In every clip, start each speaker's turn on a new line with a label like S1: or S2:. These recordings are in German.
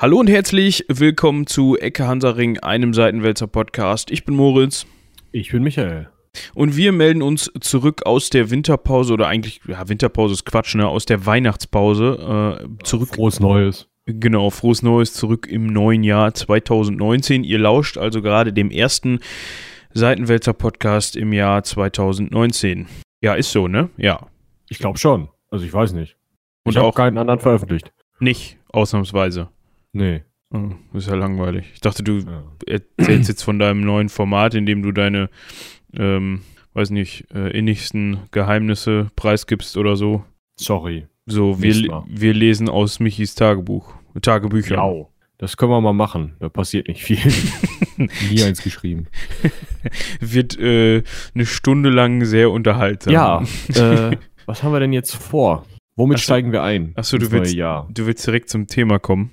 S1: Hallo und herzlich willkommen zu Ecke Hansaring, einem Seitenwälzer Podcast. Ich bin Moritz.
S2: Ich bin Michael.
S1: Und wir melden uns zurück aus der Winterpause oder eigentlich, ja, Winterpause ist Quatsch, ne? Aus der Weihnachtspause äh, zurück.
S2: Frohes Neues.
S1: Genau, frohes Neues zurück im neuen Jahr 2019. Ihr lauscht also gerade dem ersten Seitenwälzer Podcast im Jahr 2019. Ja, ist so, ne? Ja.
S2: Ich glaube schon. Also ich weiß nicht.
S1: Und
S2: ich
S1: auch
S2: keinen anderen veröffentlicht.
S1: nicht, ausnahmsweise.
S2: Nee.
S1: Oh, ist ja langweilig. Ich dachte, du
S2: Ja.
S1: erzählst jetzt von deinem neuen Format, in dem du deine, ähm, weiß nicht, äh, innigsten Geheimnisse preisgibst oder so.
S2: Sorry.
S1: So, wir, wir lesen aus Michis Tagebuch. Tagebücher.
S2: Ja. Das können wir mal machen. Da passiert nicht viel. Nie eins geschrieben.
S1: Wird äh, eine Stunde lang sehr unterhaltsam.
S2: Ja. äh, was haben wir denn jetzt vor? Womit
S1: so.
S2: steigen wir ein?
S1: Ach so, du willst-. Du willst direkt zum Thema kommen.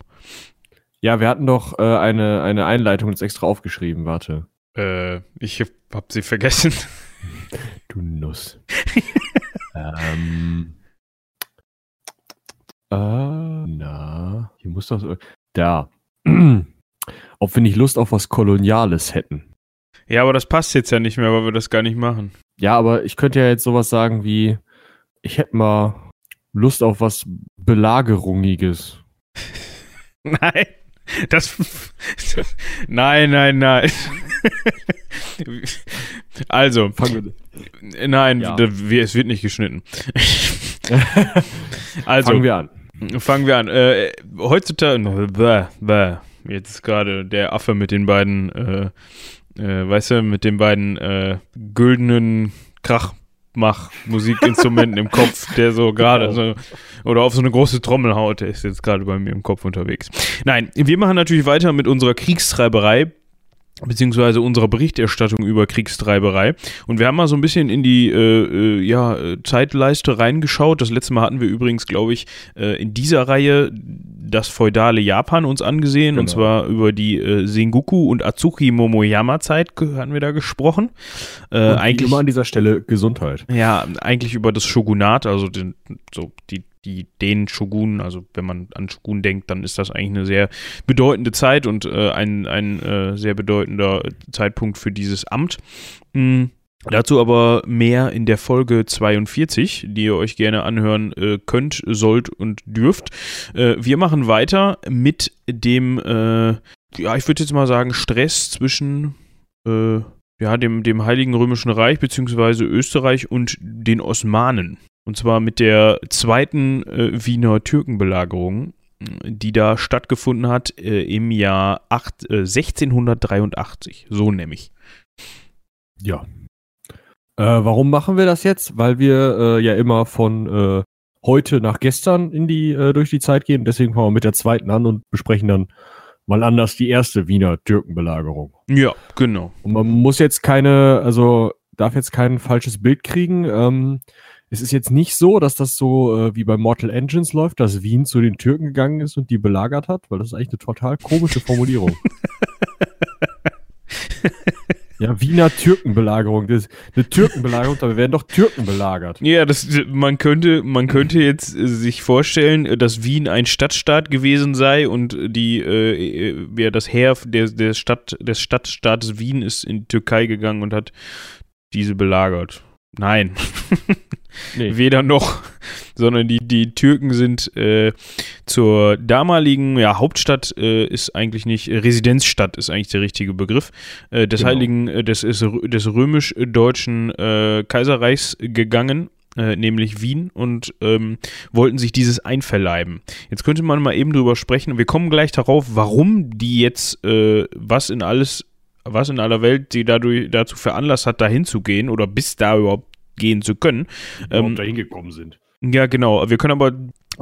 S2: Ja, wir hatten doch äh, eine, eine Einleitung uns extra aufgeschrieben. Warte.
S1: Äh, ich hab, sie vergessen.
S2: Du Nuss. ähm. Äh, na, hier muss doch. Da. Ob wir nicht Lust auf was Koloniales hätten.
S1: Ja, aber das passt jetzt ja nicht mehr, weil wir das gar nicht machen.
S2: Ja, aber ich könnte ja jetzt sowas sagen wie, ich hätte mal Lust auf was Belagerungiges.
S1: Nein. Das. nein, nein, nein. also,
S2: Fangen
S1: nein,
S2: Ja.
S1: da- wir- es wird nicht geschnitten.
S2: wir,
S1: Also,
S2: fangen wir an.
S1: fangen wir an. Äh, heutzutage, bäh, bäh, jetzt ist gerade der Affe mit den beiden, äh, äh, weißt du, mit den beiden äh, güldenen Krachmach-Musikinstrumenten im Kopf, der so gerade so, oder auf so eine große Trommel haut, der ist jetzt gerade bei mir im Kopf unterwegs. Nein, wir machen natürlich weiter mit unserer Kriegstreiberei beziehungsweise unserer Berichterstattung über Kriegstreiberei. Und wir haben mal so ein bisschen in die äh, äh, ja, Zeitleiste reingeschaut. Das letzte Mal hatten wir übrigens, glaube ich, äh, in dieser Reihe das feudale Japan uns angesehen. Und
S2: Genau.
S1: zwar über die äh, Sengoku- und Azuchi-Momoyama-Zeit ge- hatten wir da gesprochen. Äh,
S2: Und
S1: eigentlich
S2: immer an dieser Stelle Gesundheit.
S1: ja, eigentlich über das Shogunat, also den, so die, die, den Shogun, also wenn man an Shogun denkt, dann ist das eigentlich eine sehr bedeutende Zeit und äh, ein, ein äh, sehr bedeutender Zeitpunkt für dieses Amt. Mm, Dazu aber mehr in der Folge 42, die ihr euch gerne anhören äh, könnt, sollt und dürft. Äh, wir machen weiter mit dem, äh, ja, ich würde jetzt mal sagen, Stress zwischen äh, ja, dem, dem Heiligen Römischen Reich beziehungsweise Österreich und den Osmanen. Und zwar mit der zweiten äh, Wiener Türkenbelagerung, die da stattgefunden hat äh, im Jahr acht, äh, 1683. So nämlich.
S2: Ja. Äh, warum machen wir das jetzt? Weil wir äh, ja immer von äh, heute nach gestern in die äh, durch die Zeit gehen. Deswegen fangen wir mit der zweiten an und besprechen dann mal anders die erste Wiener Türkenbelagerung.
S1: Ja, genau.
S2: Und man muss jetzt keine, also darf jetzt kein falsches Bild kriegen. Ähm, es ist jetzt nicht so, dass das so äh, wie bei Mortal Engines läuft, dass Wien zu den Türken gegangen ist und die belagert hat, weil das ist eigentlich eine total komische Formulierung. ja, Wiener Türkenbelagerung. Das ist eine Türkenbelagerung, da werden doch Türken belagert.
S1: Ja, das, man, könnte, man könnte jetzt äh, sich vorstellen, äh, dass Wien ein Stadtstaat gewesen sei und die, äh, äh, ja, das Heer der, der Stadt, des Stadtstaates Wien ist in die Türkei gegangen und hat diese belagert. Nein.
S2: Nee.
S1: Weder noch, sondern die, die Türken sind äh, zur damaligen ja, Hauptstadt, äh, ist eigentlich nicht, äh, Residenzstadt ist eigentlich der richtige Begriff, äh, des
S2: Genau.
S1: Heiligen, äh, des, des römisch-deutschen äh, Kaiserreichs gegangen. Äh, nämlich Wien und ähm, wollten sich dieses einverleiben. Jetzt könnte man mal eben drüber sprechen. Wir kommen gleich darauf, warum die jetzt äh, was in alles, was in aller Welt sie dadurch dazu veranlasst hat, dahin zu gehen oder bis da überhaupt gehen zu können.
S2: Warum
S1: Ähm,
S2: da hingekommen sind.
S1: ja, genau. Wir können aber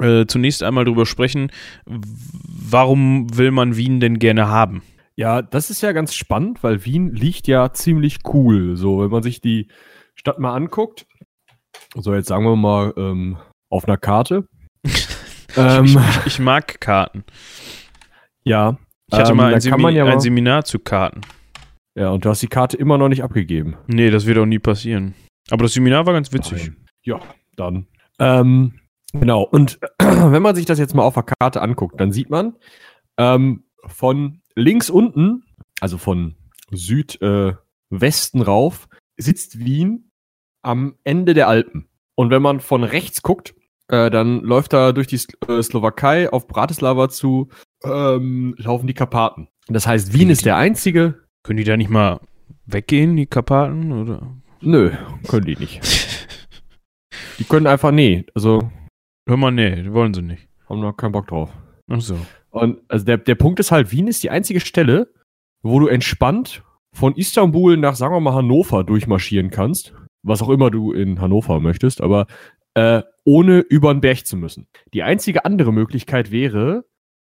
S1: äh, zunächst einmal drüber sprechen, warum will man Wien denn gerne haben?
S2: Ja, das ist ja ganz spannend, weil Wien liegt ja ziemlich cool. So, wenn man sich die Stadt mal anguckt, so jetzt sagen wir mal ähm, auf einer Karte. ähm,
S1: Ich, ich, ich mag Karten.
S2: ja.
S1: Ich hatte
S2: ähm,
S1: mal ein,
S2: da kann
S1: Semi
S2: man ja,
S1: ein
S2: mal,
S1: Seminar zu Karten.
S2: ja, und du hast die Karte immer noch nicht abgegeben.
S1: Nee, das wird auch nie passieren. Aber das Seminar war ganz witzig.
S2: Nein. Ja, dann. Ähm, genau. Und wenn man sich das jetzt mal auf der Karte anguckt, dann sieht man, Ähm, von links unten, also von Südwesten äh, rauf, sitzt Wien am Ende der Alpen. Und wenn man von rechts guckt, äh, dann läuft da durch die Sl äh, Slowakei auf Bratislava zu, ähm, laufen die Karpaten. Das heißt, Wien ist der einzige.
S1: Können die da nicht mal weggehen, die Karpaten? Oder?
S2: Nö, können die nicht. die können einfach, nee, also.
S1: Hör mal, nee, wollen sie nicht.
S2: Haben noch keinen Bock drauf.
S1: Ach so.
S2: Und also der, der Punkt ist halt, Wien ist die einzige Stelle, wo du entspannt von Istanbul nach, sagen wir mal, Hannover durchmarschieren kannst. Was auch immer du in Hannover möchtest, aber äh, ohne über den Berg zu müssen. Die einzige andere Möglichkeit wäre,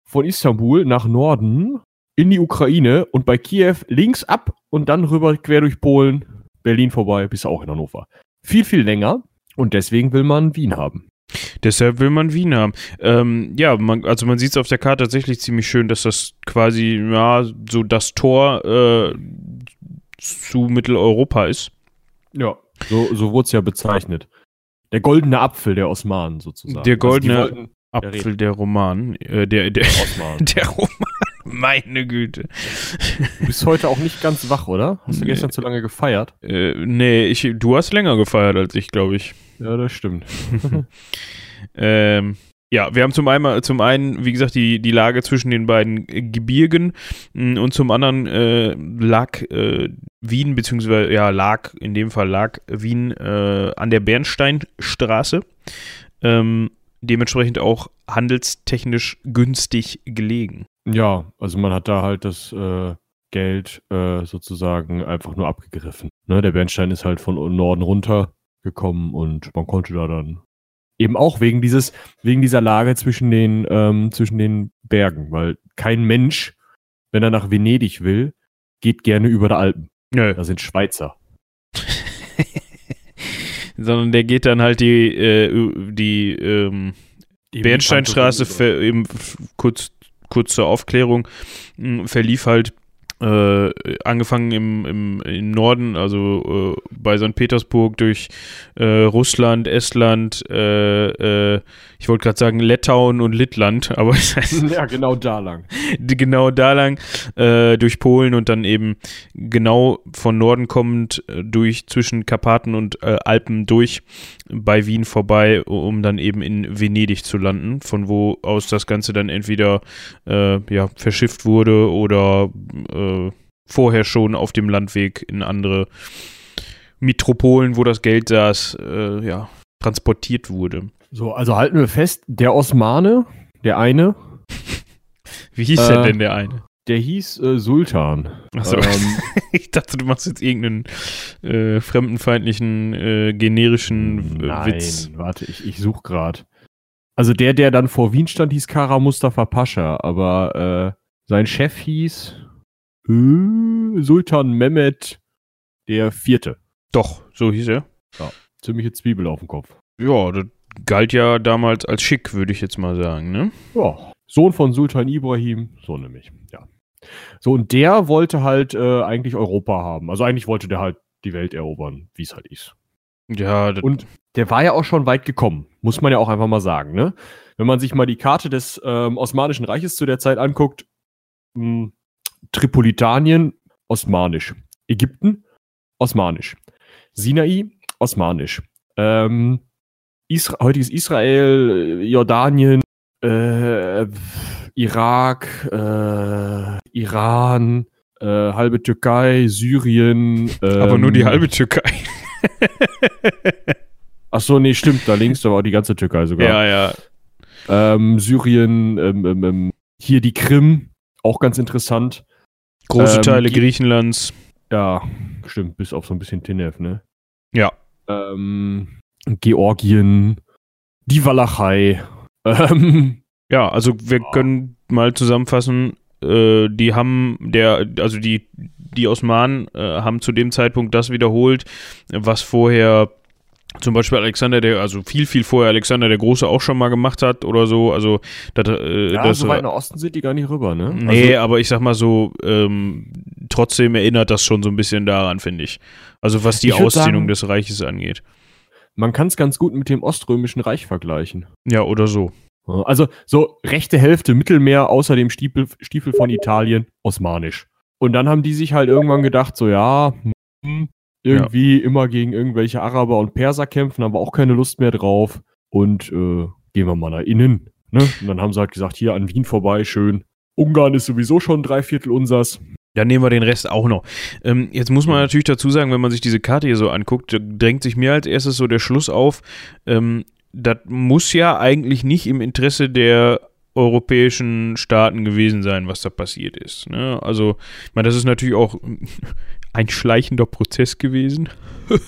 S2: von Istanbul nach Norden in die Ukraine und bei Kiew links ab und dann rüber quer durch Polen, Berlin vorbei, bis auch in Hannover. Viel, viel länger und deswegen will man Wien haben.
S1: Deshalb will man Wien haben. Ähm, ja, man, also man sieht es auf der Karte tatsächlich ziemlich schön, dass das quasi, ja, so das Tor äh, zu Mitteleuropa ist.
S2: Ja, so, so wurde es ja bezeichnet. Der goldene Apfel der Osmanen sozusagen.
S1: Der goldene also wollten, Apfel der Roman. Äh, der, der,
S2: Osmanen.
S1: der Roman. Meine Güte.
S2: Du bist heute auch nicht ganz wach, oder? Hast du
S1: Nee.
S2: gestern zu lange gefeiert?
S1: Äh, nee, ich, du hast länger gefeiert als ich, glaube ich.
S2: Ja, das stimmt.
S1: Ähm, ja, wir haben zum einen, zum einen, wie gesagt, die, die Lage zwischen den beiden Gebirgen mh, und zum anderen äh, lag äh, Wien, beziehungsweise, ja, lag, in dem Fall lag Wien äh, an der Bernsteinstraße. Ähm, dementsprechend auch handelstechnisch günstig gelegen.
S2: Ja, also man hat da halt das äh, Geld äh, sozusagen einfach nur abgegriffen. Ne, der Bernstein ist halt von Norden runter gekommen und man konnte da dann eben auch wegen dieses, wegen dieser Lage zwischen den, ähm, zwischen den Bergen, weil kein Mensch, wenn er nach Venedig will, geht gerne über die Alpen.
S1: Nö.
S2: Da sind Schweizer.
S1: Sondern der geht dann halt die, äh, die ähm, Bernsteinstraße, ver, eben kurz, kurz zur Aufklärung, verlief halt äh, angefangen im, im, im Norden, also äh, bei St. Petersburg durch äh, Russland, Estland, äh, äh, ich wollte gerade sagen Lettauen und Littland, aber es heißt
S2: ja, genau da lang.
S1: genau da lang, äh, durch Polen und dann eben genau von Norden kommend durch zwischen Karpaten und Alpen durch bei Wien vorbei, um dann eben in Venedig zu landen, von wo aus das Ganze dann entweder ja, verschifft wurde oder äh, vorher schon auf dem Landweg in andere Metropolen, wo das Geld saß, äh, ja, transportiert wurde.
S2: So, also halten wir fest, der Osmane, der eine,
S1: Wie hieß
S2: Äh,
S1: denn der eine?
S2: der hieß äh, Sultan.
S1: Achso.
S2: Ähm,
S1: Ich dachte, du machst jetzt irgendeinen äh, fremdenfeindlichen, äh, generischen äh,
S2: Nein,
S1: Witz.
S2: warte, ich, ich suche gerade. Also der, der dann vor Wien stand, hieß Kara Mustafa Pascha, aber äh, sein Chef hieß äh, Sultan Mehmet der Vierte.
S1: Doch, so hieß er.
S2: Ziemliche Zwiebel auf dem Kopf.
S1: Ja, das galt ja damals als schick, würde ich jetzt mal sagen, ne?
S2: Ja, Sohn von Sultan Ibrahim, so nämlich, ja. So, und der wollte halt äh, eigentlich Europa haben. Also eigentlich wollte der halt die Welt erobern, wie es halt ist.
S1: Ja, das,
S2: Und der war ja auch schon weit gekommen, muss man ja auch einfach mal sagen. Ne? Wenn man sich mal die Karte des ähm, Osmanischen Reiches zu der Zeit anguckt, mh, Tripolitanien, osmanisch. Ägypten, osmanisch. Sinai, osmanisch. Ähm, Isra heutiges Israel, Jordanien, äh, Irak, äh, Iran, äh, halbe Türkei, Syrien.
S1: aber nur die
S2: ähm,
S1: halbe Türkei.
S2: Ach so, nee, stimmt, da links, da war die ganze Türkei sogar.
S1: ja, ja.
S2: Ähm, Syrien, ähm, ähm, ähm, hier die Krim, auch ganz interessant.
S1: Große
S2: Ähm,
S1: Teile Griechenlands.
S2: Ja, stimmt, bis auf so ein bisschen Tenev, ne?
S1: Ja.
S2: Ähm, Georgien, die Walachei. Ähm,
S1: Ja, also wir können mal zusammenfassen, äh, die haben der, also die, die Osmanen äh, haben zu dem Zeitpunkt das wiederholt, was vorher zum Beispiel Alexander der, also viel, viel vorher Alexander der Große auch schon mal gemacht hat oder so. Also das, äh,
S2: ja,
S1: das
S2: so weit nach Osten sind die gar nicht rüber, ne?
S1: Nee, aber ich sag mal so, ähm, trotzdem erinnert das schon so ein bisschen daran, finde ich. Also was die Ausdehnung
S2: sagen-
S1: des Reiches angeht.
S2: Man kann es ganz gut mit dem Oströmischen Reich vergleichen.
S1: Ja, oder so.
S2: Also so rechte Hälfte Mittelmeer außer dem Stiefel, Stiefel von Italien osmanisch. Und dann haben die sich halt irgendwann gedacht, so ja, hm, irgendwie ja. immer gegen irgendwelche Araber und Perser kämpfen, haben wir auch keine Lust mehr drauf. Und äh, gehen wir mal nach innen. Ne? Und dann haben sie halt gesagt, hier an Wien vorbei, schön. Ungarn ist sowieso schon drei Viertel unsers.
S1: Dann nehmen wir den Rest auch noch. Ähm, jetzt muss man natürlich dazu sagen, wenn man sich diese Karte hier so anguckt, drängt sich mir als erstes so der Schluss auf, ähm, das muss ja eigentlich nicht im Interesse der europäischen Staaten gewesen sein, was da passiert ist. Ne? Also, ich meine, das ist natürlich auch ein schleichender Prozess gewesen.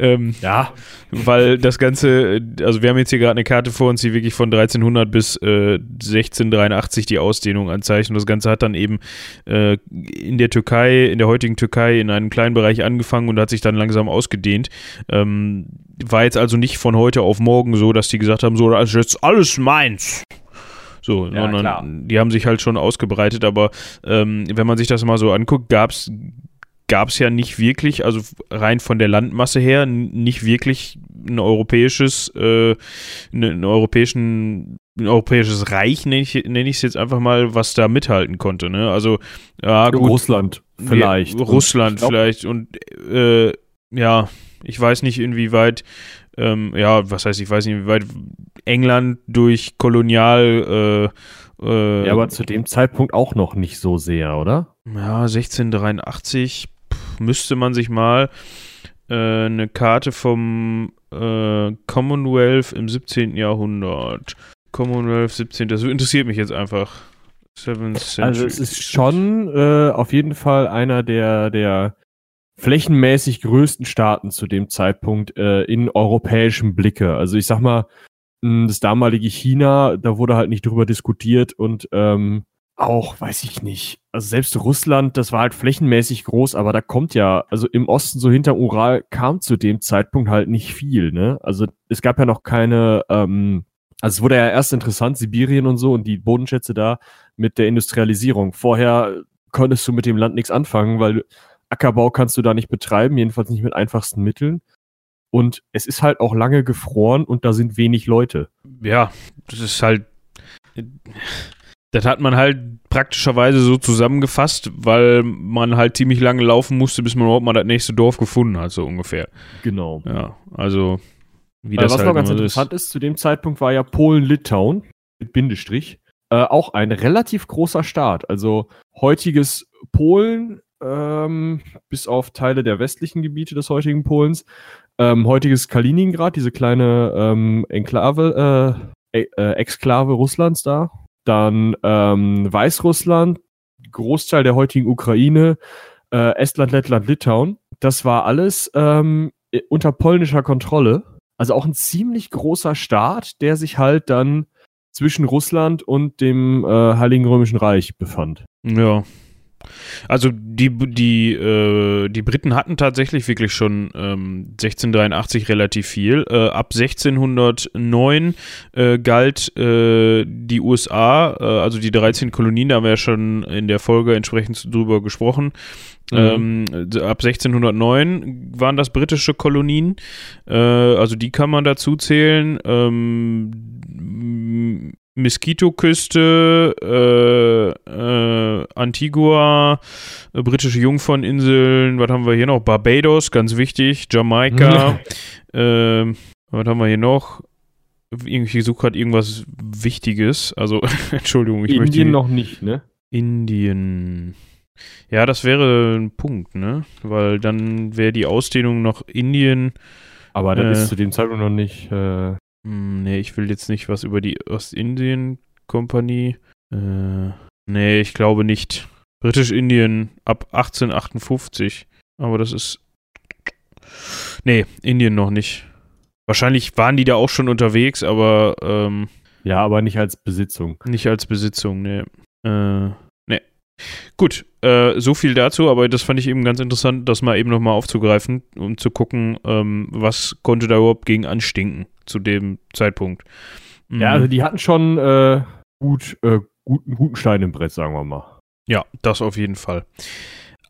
S1: Ähm, ja. Weil das Ganze, also wir haben jetzt hier gerade eine Karte vor uns, die wirklich von 1300 bis äh, 1683 die Ausdehnung anzeichnet. Das Ganze hat dann eben äh, in der Türkei, in der heutigen Türkei, in einem kleinen Bereich angefangen und hat sich dann langsam ausgedehnt. Ähm, war jetzt also nicht von heute auf morgen so, dass die gesagt haben, so, das ist jetzt alles meins. So, ja, sondern klar. die haben sich halt schon ausgebreitet, aber ähm, wenn man sich das mal so anguckt, gab es gab es ja nicht wirklich, also rein von der Landmasse her, nicht wirklich ein europäisches, äh, ne, ein, europäischen, ein europäisches Reich, nenne ich es nenn jetzt einfach mal, was da mithalten konnte. Ne? Also, ja, gut.
S2: Russland vielleicht.
S1: Ja, Russland glaub, vielleicht und äh, ja, ich weiß nicht, inwieweit, ähm, ja, was heißt, ich weiß nicht, inwieweit England durch Kolonial
S2: äh, äh, ja, aber zu dem Zeitpunkt auch noch nicht so sehr, oder?
S1: Ja, 1683 müsste man sich mal äh, eine Karte vom äh, Commonwealth im 17. Jahrhundert. Commonwealth 17. Das interessiert mich jetzt einfach.
S2: Also es ist schon äh, auf jeden Fall einer der, der flächenmäßig größten Staaten zu dem Zeitpunkt äh, in europäischem Blicke. Also ich sag mal, das damalige China, da wurde halt nicht drüber diskutiert und ähm, auch, weiß ich nicht. Also selbst Russland, das war halt flächenmäßig groß, aber da kommt ja, also im Osten so hinter Ural kam zu dem Zeitpunkt halt nicht viel, ne? Also es gab ja noch keine, ähm, also es wurde ja erst interessant, Sibirien und so und die Bodenschätze da mit der Industrialisierung. Vorher konntest du mit dem Land nichts anfangen, weil Ackerbau kannst du da nicht betreiben, jedenfalls nicht mit einfachsten Mitteln. Und es ist halt auch lange gefroren und da sind wenig Leute.
S1: Ja, das ist halt das hat man halt praktischerweise so zusammengefasst, weil man halt ziemlich lange laufen musste, bis man überhaupt mal das nächste Dorf gefunden hat, so ungefähr.
S2: Genau.
S1: Ja, also
S2: wie das Was halt noch ganz interessant ist. ist, zu dem Zeitpunkt war ja Polen-Litauen mit Bindestrich äh, auch ein relativ großer Staat. Also heutiges Polen, ähm, bis auf Teile der westlichen Gebiete des heutigen Polens, ähm, heutiges Kaliningrad, diese kleine ähm, Enklave, äh, äh, Exklave Russlands da, dann ähm, Weißrussland, Großteil der heutigen Ukraine, äh, Estland, Lettland, Litauen. Das war alles ähm, unter polnischer Kontrolle. Also auch ein ziemlich großer Staat, der sich halt dann zwischen Russland und dem äh, Heiligen Römischen Reich befand.
S1: Ja, also die, die, äh, die Briten hatten tatsächlich wirklich schon ähm, 1683 relativ viel. Äh, ab 1609 äh, galt äh, die USA, äh, also die 13 Kolonien, da haben wir ja schon in der Folge entsprechend drüber gesprochen. Mhm. Ähm, ab 1609 waren das britische Kolonien, äh, also die kann man dazu zählen. Ähm, Mosquito-Küste, äh, äh, Antigua, äh, britische Jungferninseln, was haben wir hier noch? Barbados, ganz wichtig, Jamaika, ähm, was haben wir hier noch? Ich suche gerade irgendwas Wichtiges. Also, Entschuldigung, ich
S2: Indien
S1: möchte.
S2: Indien noch nicht, ne?
S1: Indien. Ja, das wäre ein Punkt, ne? Weil dann wäre die Ausdehnung noch Indien.
S2: Aber äh, ist zu dem Zeitpunkt noch nicht.
S1: Hm, nee, ich will jetzt nicht was über die Ostindien-Kompanie. Äh, nee, ich glaube nicht. Britisch-Indien ab 1858. Aber das ist. Nee, Indien noch nicht. Wahrscheinlich waren die da auch schon unterwegs, aber. Ähm,
S2: ja, aber nicht als Besitzung.
S1: Nicht als Besitzung, nee. Äh, nee. Gut, äh, so viel dazu, aber das fand ich eben ganz interessant, das mal eben nochmal aufzugreifen, um zu gucken, ähm, was konnte da überhaupt gegen anstinken zu dem Zeitpunkt.
S2: Mhm. Ja, also die hatten schon äh, gut, äh, guten, guten Stein im Brett, sagen wir mal.
S1: Ja, das auf jeden Fall.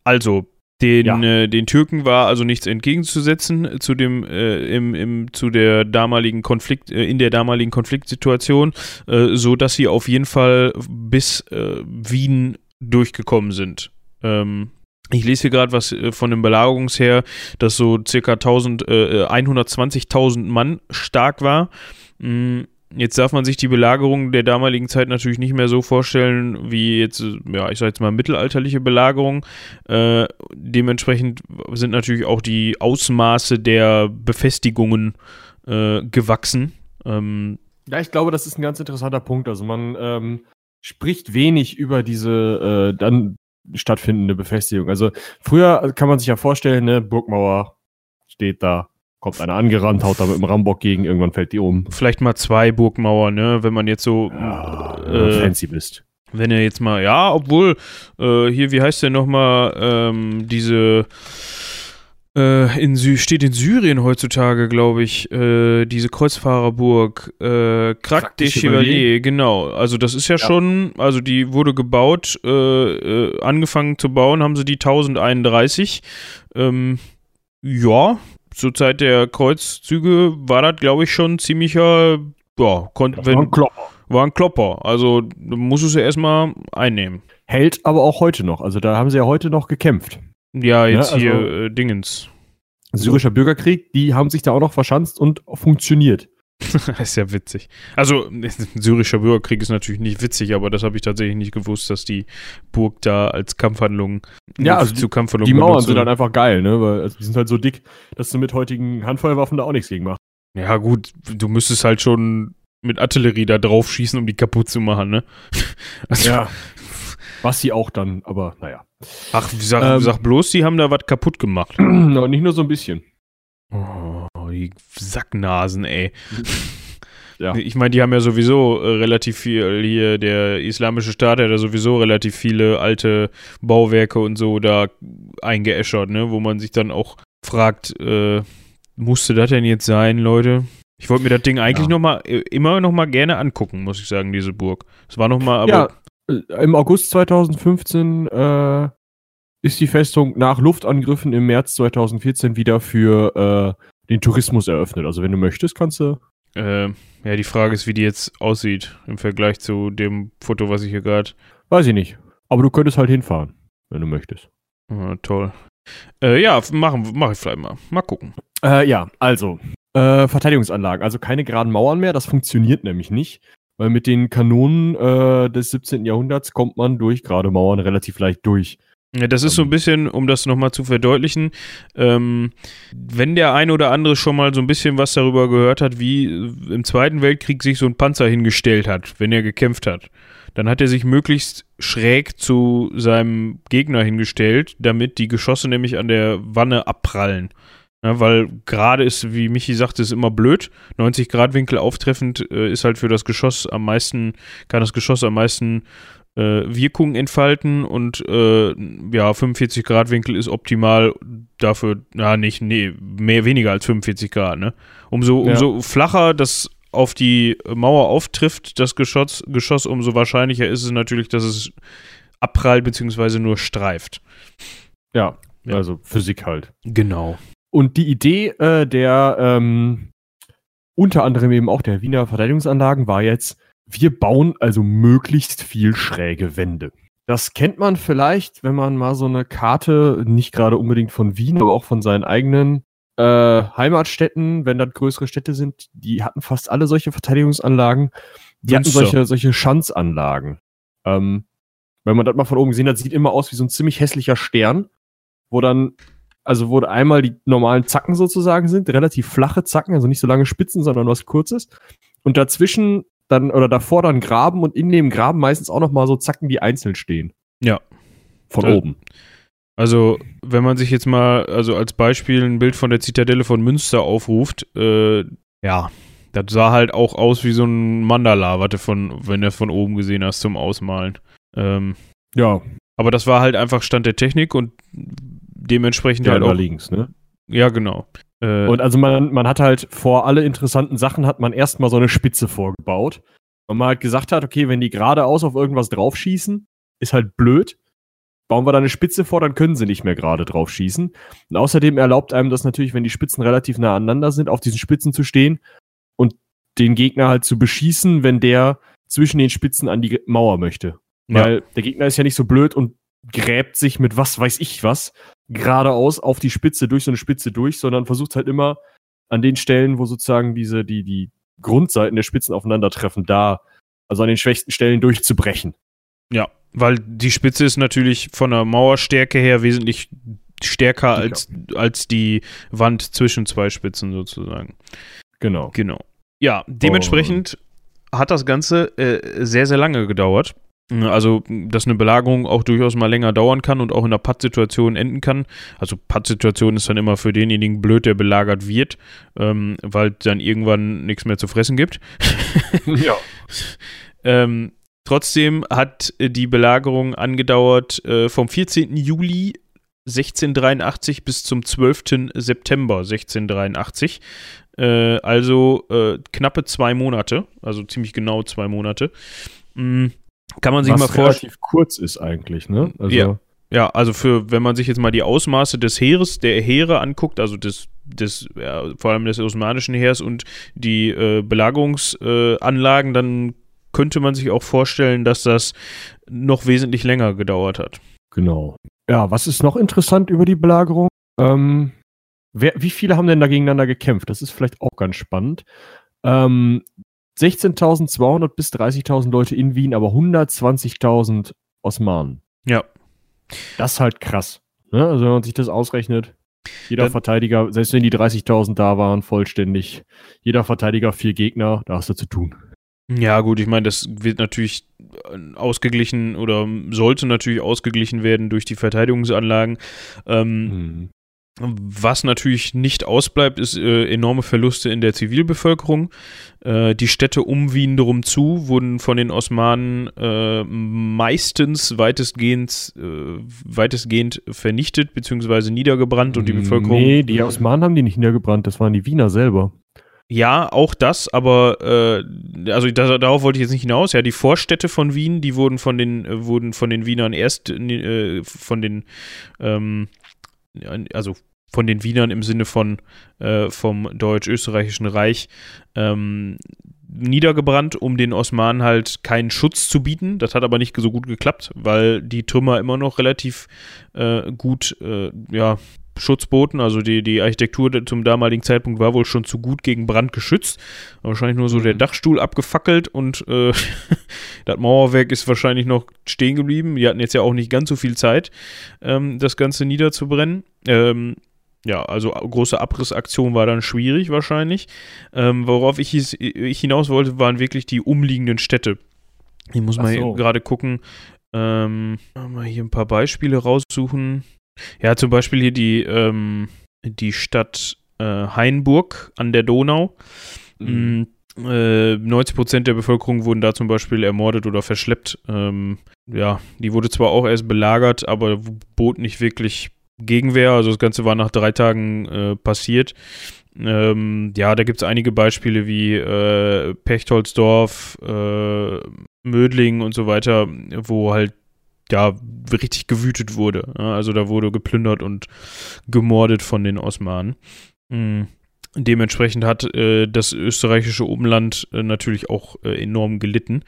S1: Also, Den,
S2: Ja.
S1: äh, den Türken war also nichts entgegenzusetzen zu dem äh, im, im zu der damaligen Konflikt äh, in der damaligen Konfliktsituation, äh, so dass sie auf jeden Fall bis äh, Wien durchgekommen sind. Ähm, ich lese hier gerade was äh, von dem Belagerungsheer, das so circa 1000, äh, 120.000 Mann stark war. Mm, Jetzt darf man sich die Belagerung der damaligen Zeit natürlich nicht mehr so vorstellen wie jetzt, äh, ja, ich sag jetzt mal mittelalterliche Belagerung. Äh, dementsprechend sind natürlich auch die Ausmaße der Befestigungen äh, gewachsen. Ähm,
S2: Ja, ich glaube, das ist ein ganz interessanter Punkt. Also man ähm, spricht wenig über diese äh, dann stattfindende Befestigung. Also früher kann man sich ja vorstellen, ne, Burgmauer steht da, kommt einer angerannt, haut da mit dem Rambock gegen, irgendwann fällt die um.
S1: vielleicht mal zwei Burgmauern, ne? Wenn man jetzt so,
S2: Ja,
S1: äh,
S2: fancy bist.
S1: wenn er jetzt mal, ja, obwohl, äh, hier, wie heißt der nochmal, ähm, diese, äh, in Sy steht in Syrien heutzutage, glaube ich, äh, diese Kreuzfahrerburg, äh, Krak de Chevalier, genau. Also das ist ja,
S2: Ja.
S1: schon, also die wurde gebaut, äh, äh, angefangen zu bauen, haben sie die 1031. Ähm, ja, zur Zeit der Kreuzzüge war das, glaube ich, schon ziemlicher, ja, kon
S2: Das war ein
S1: wenn,
S2: Klopper.
S1: war ein Klopper. Also du musst es ja erstmal einnehmen.
S2: Hält aber auch heute noch. Also da haben sie ja heute noch gekämpft.
S1: Ja, jetzt
S2: Ja, also-
S1: hier äh, Dingens.
S2: Syrischer Bürgerkrieg, die haben sich da auch noch verschanzt und funktioniert.
S1: Das ist ja witzig. Also, ein syrischer Bürgerkrieg ist natürlich nicht witzig, aber das habe ich tatsächlich nicht gewusst, dass die Burg da als Kampfhandlung
S2: Ja, also
S1: zu Kampfhandlungen
S2: Die Mauern sind dann einfach geil, ne? Weil also die sind halt so dick, dass du mit heutigen Handfeuerwaffen da auch nichts gegen machst.
S1: Ja, gut, du müsstest halt schon mit Artillerie da drauf schießen, um die kaputt zu machen, ne? Also,
S2: Was sie auch dann, aber naja.
S1: Ach, sag,
S2: Ähm.
S1: sag bloß, die haben da was kaputt gemacht.
S2: Aber nicht nur so ein bisschen.
S1: Oh, die Sacknasen, ey.
S2: Ja.
S1: Ich meine, die haben ja sowieso äh, relativ viel hier, der islamische Staat hat ja sowieso relativ viele alte Bauwerke und so da eingeäschert, ne? Wo man sich dann auch fragt, äh, musste das denn jetzt sein, Leute? Ich wollte mir das Ding eigentlich
S2: Ja.
S1: noch mal, äh, immer noch mal gerne angucken, muss ich sagen, diese Burg. Es war noch mal, aber
S2: ja, im August 2015 äh, ist die Festung nach Luftangriffen im März 2014 wieder für äh, den Tourismus eröffnet. Also wenn du möchtest, kannst du.
S1: äh, ja, die Frage ist, wie die jetzt aussieht im Vergleich zu dem Foto, was ich hier gerade
S2: Weiß ich nicht. Aber du könntest halt hinfahren, wenn du möchtest.
S1: Ah, toll. Äh, ja, machen mach ich vielleicht mal. Mal gucken.
S2: Äh, ja, also. Äh, Verteidigungsanlagen. Also keine geraden Mauern mehr. Das funktioniert nämlich nicht. Weil mit den Kanonen äh, des 17. Jahrhunderts kommt man durch gerade Mauern relativ leicht durch.
S1: Ja, das ist so ein
S2: Ähm.
S1: bisschen, um das nochmal zu verdeutlichen, ähm, wenn der ein oder andere schon mal so ein bisschen was darüber gehört hat, wie im Zweiten Weltkrieg sich so ein Panzer hingestellt hat, wenn er gekämpft hat, dann hat er sich möglichst schräg zu seinem Gegner hingestellt, damit die Geschosse nämlich an der Wanne abprallen. Ja, weil gerade ist, wie Michi sagte, ist immer blöd. 90 Grad Winkel auftreffend äh, ist halt für das Geschoss am meisten, kann das Geschoss am meisten äh, Wirkung entfalten und äh, ja, 45 Grad Winkel ist optimal dafür, na nicht, nee, mehr weniger als 45 Grad, ne? Umso,
S2: Ja.
S1: umso flacher das auf die Mauer auftrifft, das Geschoss, Geschoss, umso wahrscheinlicher ist es natürlich, dass es abprallt bzw. nur streift.
S2: Ja,
S1: Ja.
S2: also Physik halt.
S1: Genau.
S2: Und die Idee äh, der ähm, unter anderem eben auch der Wiener Verteidigungsanlagen war jetzt, wir bauen also möglichst viel schräge Wände. Das kennt man vielleicht, wenn man mal so eine Karte, nicht gerade unbedingt von Wien, aber auch von seinen eigenen äh, Heimatstädten, wenn das größere Städte sind, die hatten fast alle solche Verteidigungsanlagen. Die hatten solche, solche Schanzanlagen. Ähm, wenn man das mal von oben gesehen hat, sieht immer aus wie so ein ziemlich hässlicher Stern, wo dann, also wo einmal die normalen Zacken sozusagen sind, relativ flache Zacken, also nicht so lange Spitzen, sondern was Kurzes. Und dazwischen dann, oder davor dann Graben und in dem Graben meistens auch noch mal so Zacken, die einzeln stehen.
S1: Ja.
S2: Von
S1: Äh,
S2: oben.
S1: Also, wenn man sich jetzt mal, also als Beispiel ein Bild von der Zitadelle von Münster aufruft, äh, ja, das sah halt auch aus wie so ein Mandala, du von, wenn du es von oben gesehen hast, zum Ausmalen. Ähm,
S2: Ja,
S1: aber das war halt einfach Stand der Technik und dementsprechend
S2: ja
S1: halt auch.
S2: links, ne?
S1: Ja, genau. Äh,
S2: Und also man, man hat halt vor alle interessanten Sachen hat man erstmal so eine Spitze vorgebaut. Und man halt gesagt hat, okay, wenn die geradeaus auf irgendwas draufschießen, ist halt blöd. bauen wir da eine Spitze vor, dann können sie nicht mehr gerade drauf schießen. Und außerdem erlaubt einem das natürlich, wenn die Spitzen relativ nah aneinander sind, auf diesen Spitzen zu stehen und den Gegner halt zu beschießen, wenn der zwischen den Spitzen an die Mauer möchte.
S1: Ja.
S2: Weil der Gegner ist ja nicht so blöd und gräbt sich mit was weiß ich was geradeaus auf die Spitze durch so eine Spitze durch, sondern versucht halt immer an den Stellen, wo sozusagen diese, die, die Grundseiten der Spitzen aufeinandertreffen, da, also an den schwächsten Stellen durchzubrechen.
S1: Ja, weil die Spitze ist natürlich von der Mauerstärke her wesentlich stärker als, als die Wand zwischen zwei Spitzen sozusagen.
S2: Genau.
S1: Genau. Ja, dementsprechend hat das Ganze äh, sehr, sehr lange gedauert. Also, dass eine Belagerung auch durchaus mal länger dauern kann und auch in einer Pattsituation enden kann. Also, Pattsituation ist dann immer für denjenigen blöd, der belagert wird, ähm, weil dann irgendwann nichts mehr zu fressen gibt.
S2: ja.
S1: Ähm, trotzdem hat äh, die Belagerung angedauert äh, vom 14. Juli 1683 bis zum 12. September 1683. Äh, also äh, knappe zwei Monate, also ziemlich genau zwei Monate. Mm, kann man sich
S2: Was
S1: mal vorstellen.
S2: relativ kurz ist eigentlich, ne? Also,
S1: Ja. Ja, also für, wenn man sich jetzt mal die Ausmaße des Heeres, der Heere anguckt, also des, des ja, vor allem des osmanischen Heers und die äh, Belagerungsanlagen, dann könnte man sich auch vorstellen, dass das noch wesentlich länger gedauert hat.
S2: Genau. Ja, was ist noch interessant über die Belagerung? Ähm, wer, wie viele haben denn da gegeneinander gekämpft? Das ist vielleicht auch ganz spannend. Ähm, 16.200 bis 30.000 Leute in Wien, aber 120.000 Osmanen.
S1: Ja.
S2: Das ist halt krass. Ne? Also wenn man sich das ausrechnet, jeder
S1: Dann-
S2: Verteidiger, selbst wenn die 30.000 da waren, vollständig, jeder Verteidiger vier Gegner, da hast du zu tun.
S1: Ja, gut, ich meine, das wird natürlich äh, ausgeglichen oder sollte natürlich ausgeglichen werden durch die Verteidigungsanlagen. Ähm,
S2: Mhm.
S1: Was natürlich nicht ausbleibt, ist äh, enorme Verluste in der Zivilbevölkerung. Äh, die Städte um Wien drum zu wurden von den Osmanen äh, meistens weitestgehend, äh, weitestgehend vernichtet bzw. niedergebrannt und die Bevölkerung.
S2: Nee, die Osmanen haben die nicht niedergebrannt, das waren die Wiener selber.
S1: Ja, auch das, aber äh, also da, darauf wollte ich jetzt nicht hinaus. Ja, die Vorstädte von Wien, die wurden von den äh, wurden von den Wienern erst äh, von den ähm, also von den Wienern im Sinne von äh, vom deutsch-österreichischen Reich ähm, niedergebrannt, um den Osmanen halt keinen Schutz zu bieten. Das hat aber nicht so gut geklappt, weil die Trümmer immer noch relativ äh, gut äh, ja, Schutz boten. Also die, die Architektur zum damaligen Zeitpunkt war wohl schon zu gut gegen Brand geschützt. Wahrscheinlich nur so der
S2: Mhm.
S1: Dachstuhl abgefackelt und äh, das Mauerwerk ist wahrscheinlich noch stehen geblieben. Die hatten jetzt ja auch nicht ganz so viel Zeit, ähm, das Ganze niederzubrennen. Ähm, ja, also große Abrissaktion war dann schwierig wahrscheinlich. Ähm, worauf ich, hieß, ich hinaus wollte, waren wirklich die umliegenden Städte. Ich muss
S2: Ach
S1: mal
S2: so.
S1: gerade gucken. Ähm, mal hier ein paar Beispiele raussuchen. Ja, zum Beispiel hier die, ähm, die Stadt äh, Hainburg an der Donau. Mm, äh, 90 Prozent der Bevölkerung wurden da zum Beispiel ermordet oder verschleppt. Ähm, ja, die wurde zwar auch erst belagert, aber bot nicht wirklich Gegenwehr. Also das Ganze war nach drei Tagen äh, passiert. Ähm, ja, da gibt es einige Beispiele wie äh, Pechtoldsdorf, äh, Mödling und so weiter, wo halt ja richtig gewütet wurde. Also da wurde geplündert und gemordet von den Osmanen. Mm. Dementsprechend hat äh, das österreichische Umland äh, natürlich auch äh, enorm gelitten.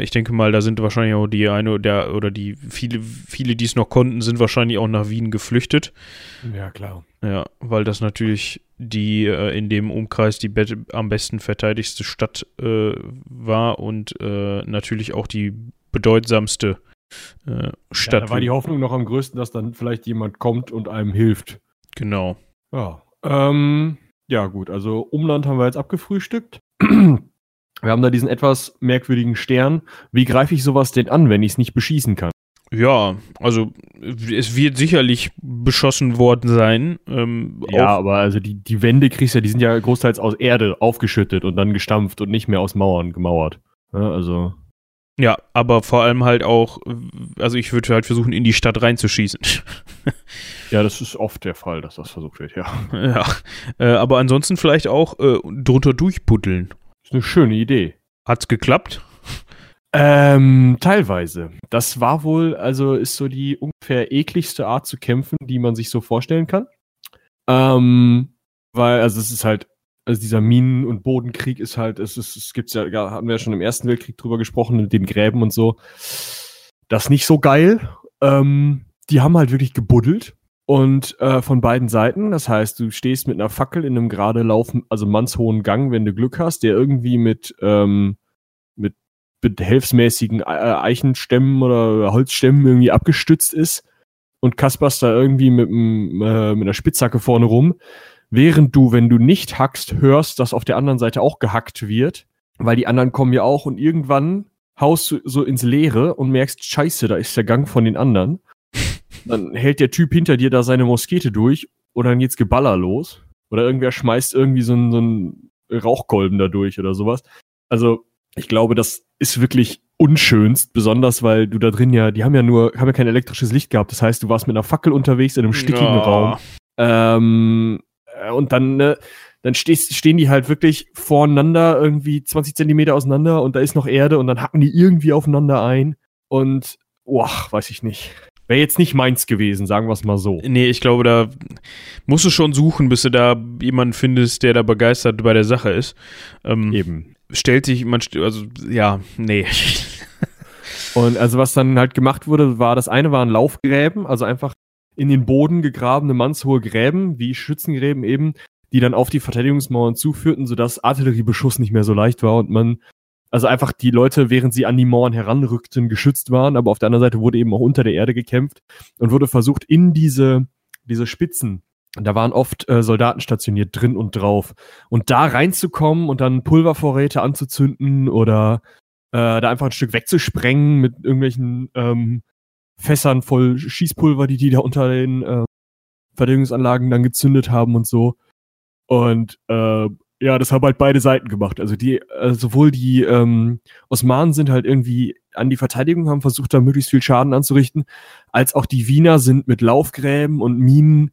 S1: Ich denke mal, da sind wahrscheinlich auch die eine oder oder die viele, viele, die es noch konnten, sind wahrscheinlich auch nach Wien geflüchtet.
S2: Ja, klar.
S1: Ja, weil das natürlich die äh, in dem Umkreis die bet- am besten verteidigste Stadt war und natürlich auch die bedeutsamste äh,
S2: Ja, da war die Hoffnung noch am größten, dass dann vielleicht jemand kommt und einem hilft.
S1: genau.
S2: Ja. Ähm, ja, gut, also Umland haben wir jetzt abgefrühstückt. Wir haben da diesen etwas merkwürdigen Stern. Wie greife ich sowas denn an, wenn ich es nicht beschießen kann?
S1: Ja, also es wird sicherlich beschossen worden sein. Ähm,
S2: Ja, aber also die, die Wände kriegst du ja, die sind ja großteils aus Erde aufgeschüttet und dann gestampft und nicht mehr aus Mauern gemauert. Ja, also.
S1: Ja, aber vor allem halt auch, also ich würde halt versuchen, in die Stadt reinzuschießen.
S2: Ja, das ist oft der Fall, dass das versucht wird, ja.
S1: ja, äh, aber ansonsten vielleicht auch äh, drunter durchbuddeln.
S2: Ist eine schöne Idee.
S1: Hat's geklappt?
S2: Ähm, teilweise. Das war wohl, also ist so die ungefähr ekligste Art zu kämpfen, die man sich so vorstellen kann. Ähm, weil, also es ist halt, also dieser Minen- und Bodenkrieg ist halt, es ist, es gibt's ja, ja, haben wir ja schon im Ersten Weltkrieg drüber gesprochen, mit den Gräben und so. Das nicht so geil. Ähm, die haben halt wirklich gebuddelt und äh, von beiden Seiten. Das heißt, du stehst mit einer Fackel in einem gerade laufen, also mannshohen Gang, wenn du Glück hast, der irgendwie mit, ähm, mit behelfsmäßigen äh, Eichenstämmen oder Holzstämmen irgendwie abgestützt ist und kasperst da irgendwie mit, m, äh, mit einer Spitzhacke vorne rum, während du, wenn du nicht hackst, hörst, dass auf der anderen Seite auch gehackt wird, weil die anderen kommen ja auch und irgendwann haust du so ins Leere und merkst, scheiße, da ist der Gang von den anderen. Dann hält der Typ hinter dir da seine Moskete durch oder dann geht's Geballer los. Oder irgendwer schmeißt irgendwie so einen, so einen Rauchkolben da durch oder sowas. Also, ich glaube, das ist wirklich unschönst, besonders weil du da drin ja, die haben ja nur, haben ja kein elektrisches Licht gehabt. Das heißt, du warst mit einer Fackel unterwegs in einem stickigen
S1: Ja.
S2: Raum. Ähm, äh, und dann, ne, dann stehst, stehen die halt wirklich voreinander, irgendwie 20 Zentimeter auseinander und da ist noch Erde und dann hacken die irgendwie aufeinander ein. Und, boah, weiß ich nicht. Wäre jetzt nicht meins gewesen, sagen wir es mal so.
S1: Nee, ich glaube, da musst du schon suchen, bis du da jemanden findest, der da begeistert bei der Sache ist. Ähm,
S2: Eben.
S1: stellt sich, man, also, ja, nee.
S2: Und also was dann halt gemacht wurde, war, das eine waren Laufgräben, also einfach in den Boden gegrabene mannshohe Gräben, wie Schützengräben eben, die dann auf die Verteidigungsmauern zuführten, sodass Artilleriebeschuss nicht mehr so leicht war und man, also einfach die Leute, während sie an die Mauern heranrückten, geschützt waren, aber auf der anderen Seite wurde eben auch unter der Erde gekämpft und wurde versucht, in diese, diese Spitzen, da waren oft äh, Soldaten stationiert drin und drauf. Und da reinzukommen und dann Pulvervorräte anzuzünden oder äh, da einfach ein Stück wegzusprengen mit irgendwelchen ähm, Fässern voll Schießpulver, die die da unter den äh, Verteidigungsanlagen dann gezündet haben und so. Und äh, ja, das haben halt beide Seiten gemacht. Also die, äh, sowohl die ähm, Osmanen sind halt irgendwie an die Verteidigung, haben versucht, da möglichst viel Schaden anzurichten, als auch die Wiener sind mit Laufgräben und Minen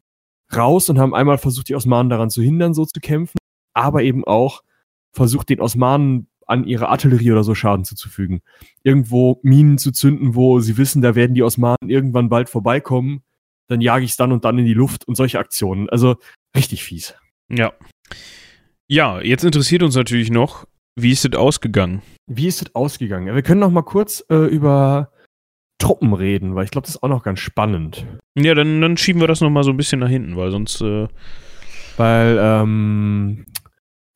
S2: raus und haben einmal versucht, die Osmanen daran zu hindern, so zu kämpfen, aber eben auch versucht, den Osmanen an ihre Artillerie oder so Schaden zuzufügen. Irgendwo Minen zu zünden, wo sie wissen, da werden die Osmanen irgendwann bald vorbeikommen, dann jage ich es dann und dann in die Luft und solche Aktionen. Also richtig fies.
S1: Ja. Ja, jetzt interessiert uns natürlich noch, wie ist es ausgegangen?
S2: Wie ist es ausgegangen? Ja, wir können noch mal kurz äh, über Truppen reden, weil ich glaube, das ist auch noch ganz spannend.
S1: Ja, dann, dann schieben wir das nochmal so ein bisschen nach hinten, weil sonst, äh,
S2: Weil ähm,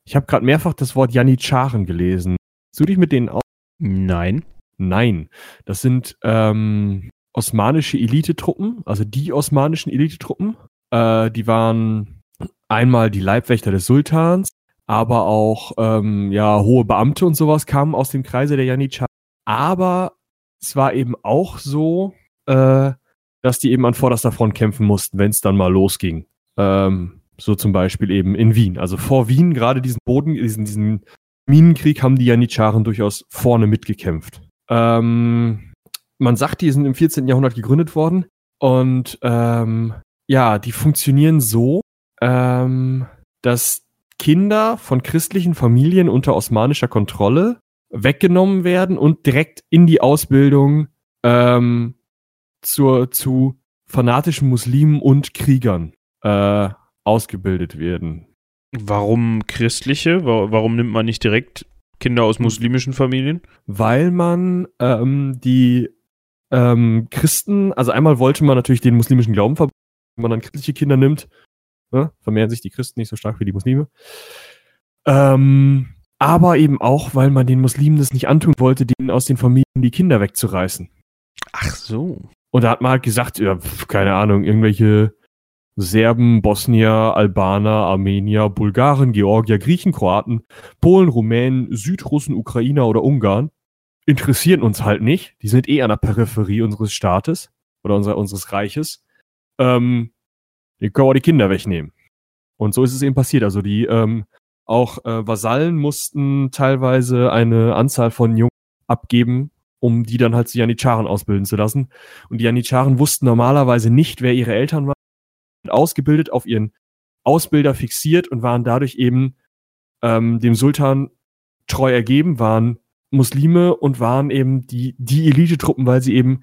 S2: ich habe gerade mehrfach das Wort Janitscharen gelesen. Hast du dich mit denen aus?
S1: nein.
S2: Nein, das sind ähm, osmanische Elitetruppen, also die osmanischen Elitetruppen. Äh, die waren einmal die Leibwächter des Sultans, aber auch ähm, ja hohe Beamte und sowas kamen aus dem Kreise der Janitscharen. Aber es war eben auch so, äh, dass die eben an vorderster Front kämpfen mussten, wenn es dann mal losging. Ähm, so zum Beispiel eben in Wien. Also vor Wien, gerade diesen Boden, diesen, diesen Minenkrieg haben die Janitscharen durchaus vorne mitgekämpft. Ähm, man sagt, die sind im 14. Jahrhundert gegründet worden und ähm, ja, die funktionieren so, ähm, dass Kinder von christlichen Familien unter osmanischer Kontrolle weggenommen werden und direkt in die Ausbildung ähm, zur, zu fanatischen Muslimen und Kriegern äh, ausgebildet werden.
S1: Warum christliche? Wa- Warum nimmt man nicht direkt Kinder aus muslimischen Familien?
S2: weil man ähm, die ähm, Christen, also einmal wollte man natürlich den muslimischen Glauben verbieten, wenn man dann christliche Kinder nimmt, ne, vermehren sich die Christen nicht so stark wie die Muslime. Ähm, aber eben auch, weil man den Muslimen das nicht antun wollte, denen aus den Familien die Kinder wegzureißen.
S1: Ach so.
S2: Und da hat man halt gesagt, ja, keine Ahnung, irgendwelche Serben, Bosnier, Albaner, Armenier, Bulgaren, Georgier, Griechen, Kroaten, Polen, Rumänen, Südrussen, Ukrainer oder Ungarn interessieren uns halt nicht. Die sind eh an der Peripherie unseres Staates oder unser, unseres Reiches. Ähm, die können wir die Kinder wegnehmen. Und so ist es eben passiert. Also die ähm, auch äh, Vasallen mussten teilweise eine Anzahl von Jungen abgeben, um die dann halt zu Janitscharen ausbilden zu lassen. Und die Janitscharen wussten normalerweise nicht, wer ihre Eltern waren, ausgebildet, auf ihren Ausbilder fixiert und waren dadurch eben ähm, dem Sultan treu ergeben, waren Muslime und waren eben die, die Elite-Truppen, weil sie eben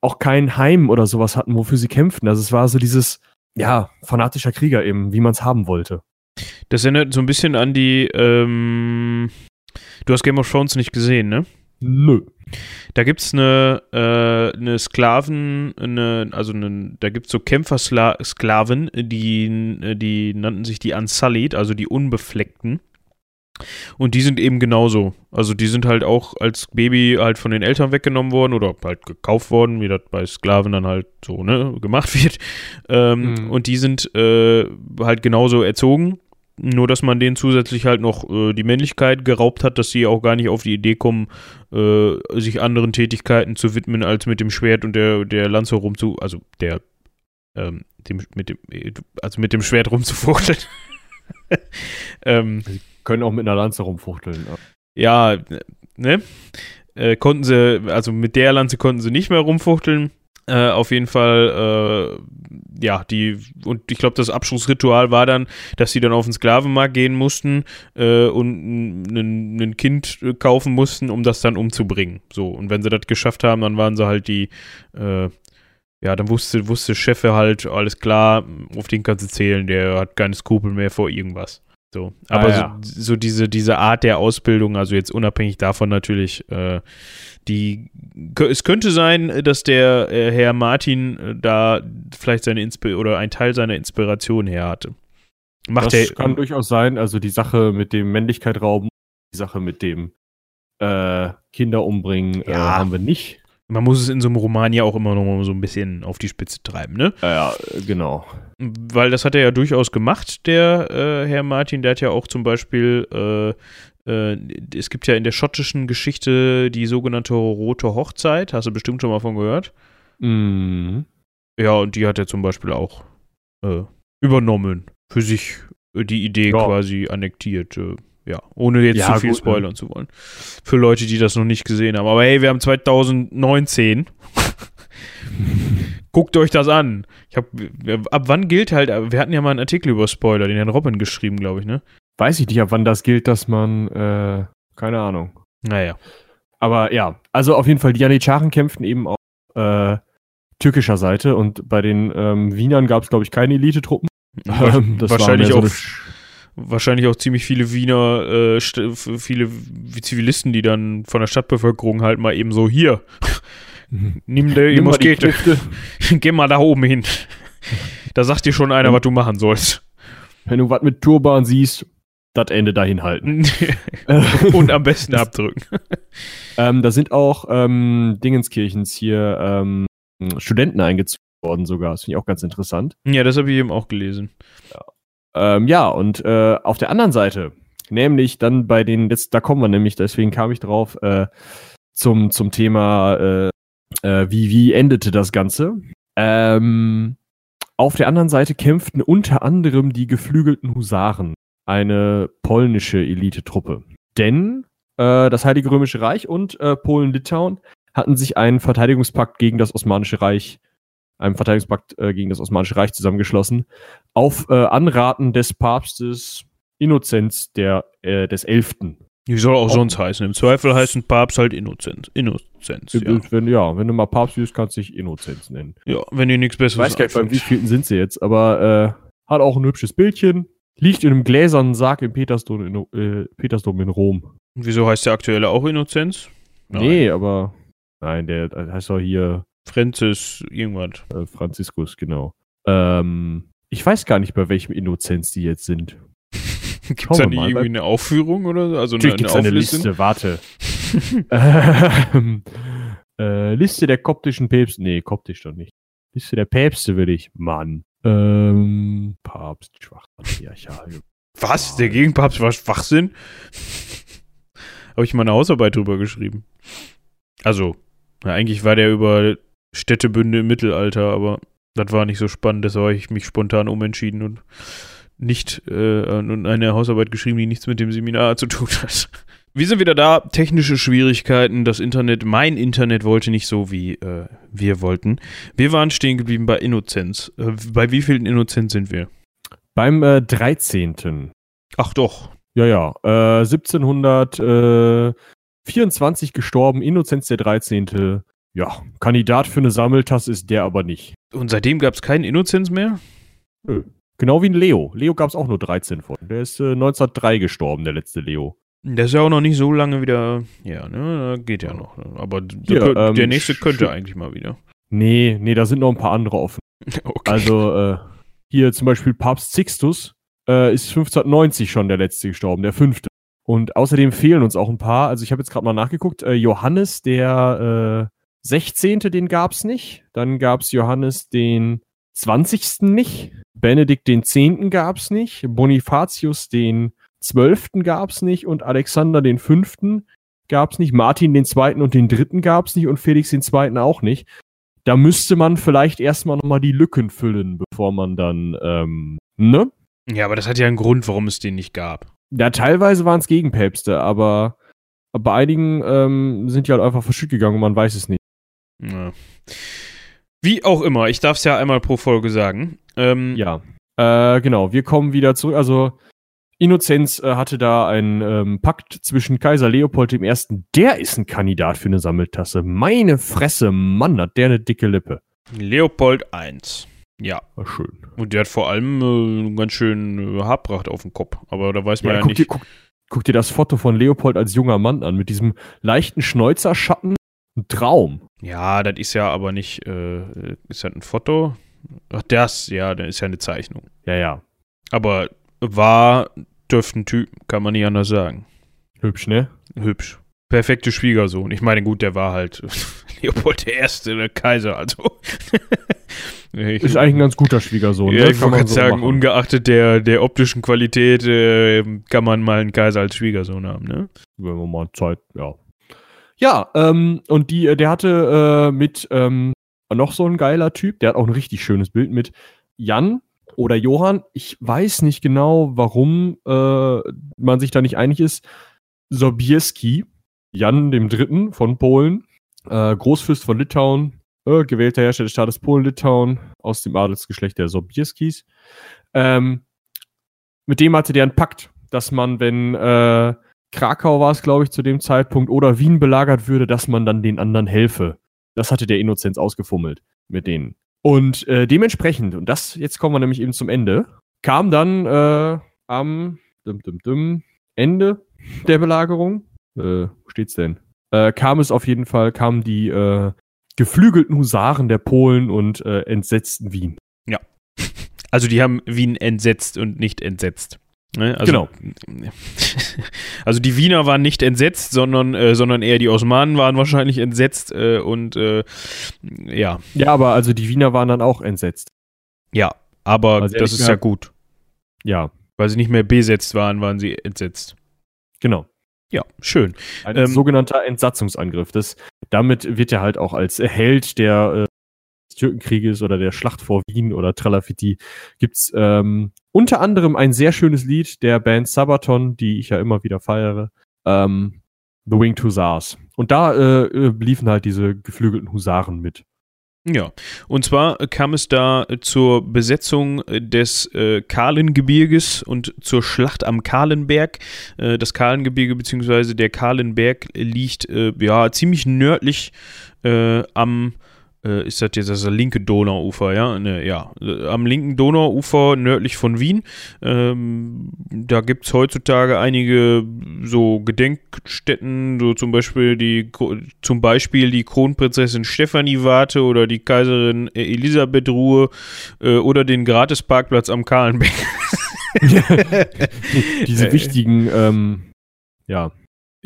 S2: auch kein Heim oder sowas hatten, wofür sie kämpften. Also es war so dieses, ja, fanatischer Krieger eben, wie man es haben wollte.
S1: Das erinnert so ein bisschen an die, ähm, du hast Game of Thrones nicht gesehen, ne?
S2: Nö.
S1: Da gibt es eine, äh, eine Sklaven, eine, also eine, da gibt es so Kämpfersklaven, die, die nannten sich die Unsullied, also die Unbefleckten. Und die sind eben genauso. Also die sind halt auch als Baby halt von den Eltern weggenommen worden oder halt gekauft worden, wie das bei Sklaven dann halt so ne, gemacht wird. Ähm, mhm. Und die sind äh, halt genauso erzogen. Nur, dass man denen zusätzlich halt noch äh, die Männlichkeit geraubt hat, dass sie auch gar nicht auf die Idee kommen, äh, sich anderen Tätigkeiten zu widmen, als mit dem Schwert und der, der Lanze rumzu, also der, ähm, dem, mit dem, also mit dem Schwert rumzufuchteln.
S2: ähm, sie können auch mit einer Lanze rumfuchteln.
S1: Ja, ja ne? Äh, konnten sie, also mit der Lanze konnten sie nicht mehr rumfuchteln. Äh, auf jeden Fall, äh, ja, die, und ich glaube, das Abschlussritual war dann, dass sie dann auf den Sklavenmarkt gehen mussten äh, und ein Kind kaufen mussten, um das dann umzubringen. So, und wenn sie das geschafft haben, dann waren sie halt die, äh, ja, dann wusste, wusste Chefe halt, alles klar, auf den kannst du zählen, der hat keine Skrupel mehr vor irgendwas. So, aber ah, ja. so, so, diese, diese Art der Ausbildung, also jetzt unabhängig davon natürlich, äh, die es könnte sein, dass der äh, Herr Martin äh, da vielleicht seine Inspi oder ein Teil seiner Inspiration her hatte.
S2: Macht das der, kann durchaus sein, also die Sache mit dem Männlichkeit rauben, die Sache mit dem äh, Kinder umbringen äh, ja. haben wir nicht.
S1: Man muss es in so einem Roman ja auch immer noch mal so ein bisschen auf die Spitze treiben, ne?
S2: Ja, genau.
S1: Weil das hat er ja durchaus gemacht, der äh, Herr Martin. Der hat ja auch zum Beispiel, äh, äh, es gibt ja in der schottischen Geschichte die sogenannte Rote Hochzeit. Hast du bestimmt schon mal von gehört?
S2: Mhm.
S1: Ja, und die hat er zum Beispiel auch äh, übernommen. Für sich äh, die Idee ja. quasi annektiert. Ja, ohne jetzt ja, zu viel gut, spoilern ja. zu wollen. Für Leute, die das noch nicht gesehen haben. Aber hey, wir haben 2019. Guckt euch das an. Ich hab, ab wann gilt halt, wir hatten ja mal einen Artikel über Spoiler, den Herrn Robin geschrieben, glaube ich, ne?
S2: Weiß ich nicht, ab wann das gilt, dass man, äh, keine Ahnung.
S1: Naja.
S2: Aber ja, also auf jeden Fall, die Janitscharen kämpften eben auf äh, türkischer Seite und bei den ähm, Wienern gab es, glaube ich, keine Elite-Truppen.
S1: Ähm, wahrscheinlich auch wahrscheinlich auch ziemlich viele Wiener, äh, viele Zivilisten, die dann von der Stadtbevölkerung halt mal eben so hier, nimm dir die Muskete, geh mal da oben hin. Da sagt dir schon einer, was du machen sollst.
S2: Wenn du was mit Turban siehst, das Ende dahin halten.
S1: Und am besten abdrücken.
S2: ähm, da sind auch ähm, Dingenskirchens hier ähm, Studenten eingezogen worden sogar. Das finde ich auch ganz interessant.
S1: Ja, das habe ich eben auch gelesen.
S2: Ja. Ähm, ja, und äh, auf der anderen Seite, nämlich dann bei den, jetzt, da kommen wir nämlich, deswegen kam ich drauf, äh, zum, zum Thema, äh, äh, wie, wie endete das Ganze. Ähm, auf der anderen Seite kämpften unter anderem die geflügelten Husaren, eine polnische Elitetruppe. Denn äh, das Heilige Römische Reich und äh, Polen-Litauen hatten sich einen Verteidigungspakt gegen das Osmanische Reich einem Verteidigungspakt äh, gegen das Osmanische Reich zusammengeschlossen, auf äh, Anraten des Papstes Innozenz der, äh, des Elften.
S1: Wie soll auch, auch sonst heißen? Im Zweifel heißt ein Papst halt Innozenz. Innozenz,
S2: ja. Wenn, ja, wenn du mal Papst bist, kannst du dich Innozenz nennen.
S1: Ja, wenn ihr nichts Besseres
S2: Ich weiß gar nicht, beim wievielten sind sie jetzt, aber äh, hat auch ein hübsches Bildchen. Liegt in einem gläsernen Sarg im Petersdom in, äh, Petersdom in Rom.
S1: Und wieso heißt der aktuelle auch Innozenz?
S2: Nein. Nee, aber nein, der heißt doch hier
S1: Francis, irgendwas.
S2: Äh, Franziskus, genau. Ähm, ich weiß gar nicht, bei welchem Innozenz die jetzt sind.
S1: Gibt es da nicht irgendwie eine Aufführung oder so? Also eine,
S2: eine, eine Liste, warte. ähm, äh, Liste der koptischen Päpste. Nee, koptisch doch nicht. Liste der Päpste will ich. Mann. Ähm, Papst, Schwachsinn,
S1: Was? Der Gegenpapst war Schwachsinn? Habe ich mal eine Hausarbeit drüber geschrieben. Also, na, eigentlich war der über Städtebünde im Mittelalter, aber das war nicht so spannend, deshalb habe ich mich spontan umentschieden und nicht äh, eine Hausarbeit geschrieben, die nichts mit dem Seminar zu tun hat. Wir sind wieder da. Technische Schwierigkeiten. Das Internet, mein Internet wollte nicht so, wie äh, wir wollten. Wir waren stehen geblieben bei Innozenz. Äh, bei wie vielen Innozenz sind wir?
S2: Beim äh, 13.
S1: Ach doch.
S2: Ja, ja. Äh, 1700. 24 gestorben, Innozenz der 13. Ja, Kandidat für eine Sammeltasse ist der aber nicht.
S1: Und seitdem gab es keinen Innozenz mehr?
S2: Nö. Genau wie ein Leo. Leo gab es auch nur 13 von. Der ist äh, 1903 gestorben, der letzte Leo.
S1: Der ist ja auch noch nicht so lange wieder. Ja, ne, geht ja noch. Aber
S2: Hier,
S1: der,
S2: ähm,
S1: der nächste könnte eigentlich mal wieder.
S2: Nee, nee, da sind noch ein paar andere offen.
S1: Okay.
S2: Also äh, hier zum Beispiel Papst Sixtus äh, ist 1590 schon der letzte gestorben, der fünfte. Und außerdem fehlen uns auch ein paar. Also ich habe jetzt gerade mal nachgeguckt. Äh, Johannes, der äh, 16. den gab's nicht. Dann gab's Johannes den 20. nicht. Benedikt den 10. gab's nicht. Bonifatius den 12. gab's nicht. Und Alexander den 5. gab's nicht. Martin den 2. und den 3. gab's nicht. Und Felix den 2. auch nicht da müsste man vielleicht erstmal nochmal die Lücken füllen, bevor man dann, ähm, ne?
S1: ja, aber das hat ja einen Grund, warum es den nicht gab.
S2: Ja, teilweise waren es Gegenpäpste, aber bei einigen ähm, sind die halt einfach verschütt gegangen und man weiß es nicht.
S1: Ja. Wie auch immer, ich darf es ja einmal pro Folge sagen. Ähm,
S2: Ja. Äh, genau, wir kommen wieder zurück. Also, Innozenz äh, hatte da einen ähm, Pakt zwischen Kaiser Leopold I. Der ist ein Kandidat für eine Sammeltasse. Meine Fresse, Mann, hat der eine dicke Lippe.
S1: Leopold I. Ja.
S2: War schön.
S1: Und der hat vor allem äh, ganz schön äh, Haarpracht auf dem Kopf. Aber da weiß man ja,
S2: guck,
S1: nicht.
S2: dir, guck, guck dir das Foto von Leopold als junger Mann an, mit diesem leichten Schnäuzerschatten. Ein Traum.
S1: Ja, das ist ja aber nicht. Äh, ist das ein Foto? Ach, das, ja, das ist ja eine Zeichnung.
S2: Ja, ja.
S1: Aber war dürfte ein Typ, kann man nicht anders sagen.
S2: Hübsch, ne?
S1: Hübsch. Perfekte Schwiegersohn. Ich meine, gut, der war halt Leopold I., der Kaiser, also. ich,
S2: Ist eigentlich ein ganz guter Schwiegersohn.
S1: ja,
S2: ne?
S1: ich wollte
S2: man
S1: gerade
S2: so
S1: sagen,
S2: machen.
S1: ungeachtet der, der optischen Qualität äh, kann man mal einen Kaiser als Schwiegersohn haben, ne?
S2: Wenn wir mal Zeit, ja. Ja, ähm, und die, äh, der hatte äh, mit ähm, noch so ein geiler Typ, der hat auch ein richtig schönes Bild mit Jan oder Johann. Ich weiß nicht genau, warum äh, man sich da nicht einig ist. Sobieski, Jan dem Dritten von Polen, äh, Großfürst von Litauen, äh, gewählter Herrscher des Staates Polen-Litauen aus dem Adelsgeschlecht der Sobieskis. Ähm, mit dem hatte der einen Pakt, dass man, wenn äh, Krakau war es, glaube ich, zu dem Zeitpunkt, oder Wien belagert würde, dass man dann den anderen helfe. Das hatte der Innozenz ausgefummelt mit denen. Und äh, dementsprechend, und das, jetzt kommen wir nämlich eben zum Ende, kam dann äh, am dum, dum, dum, Ende der Belagerung, äh, wo steht's denn? Äh, kam es auf jeden Fall, kamen die äh, geflügelten Husaren der Polen und äh, entsetzten Wien.
S1: Also die haben Wien entsetzt und nicht entsetzt. Ne? Also,
S2: Genau.
S1: Also die Wiener waren nicht entsetzt, sondern, äh, sondern eher die Osmanen waren wahrscheinlich entsetzt äh, und äh, ja,
S2: Ja, aber also die Wiener waren dann auch entsetzt.
S1: ja, aber
S2: Also
S1: das ist ja
S2: gesagt-
S1: gut.
S2: Ja,
S1: Weil sie nicht mehr besetzt waren, waren sie entsetzt.
S2: genau.
S1: Ja, schön.
S2: Ein
S1: Ähm,
S2: sogenannter Entsatzungsangriff. Das, damit wird er halt auch als Held der äh, Türkenkrieges oder der Schlacht vor Wien oder Tralafiti gibt's ähm, unter anderem ein sehr schönes Lied der Band Sabaton, die ich ja immer wieder feiere. Ähm, The Winged Hussars. Und da äh, äh, liefen halt diese geflügelten Husaren mit.
S1: Ja, und zwar kam es da zur Besetzung des äh, Kahlengebirges und zur Schlacht am Kahlenberg. Äh, das Kahlengebirge bzw. der Kahlenberg liegt äh, ja ziemlich nördlich äh, am ist das jetzt das linke Donauufer, ja? Ne, ja, äh, am linken Donauufer nördlich von Wien. Ähm, da gibt es heutzutage einige so Gedenkstätten, so zum Beispiel die, zum Beispiel die Kronprinzessin Stefanie Warte oder die Kaiserin äh, Elisabeth Ruhe äh, oder den Gratisparkplatz am Kahlenberg.
S2: Diese
S1: Äh,
S2: wichtigen, ähm, ja,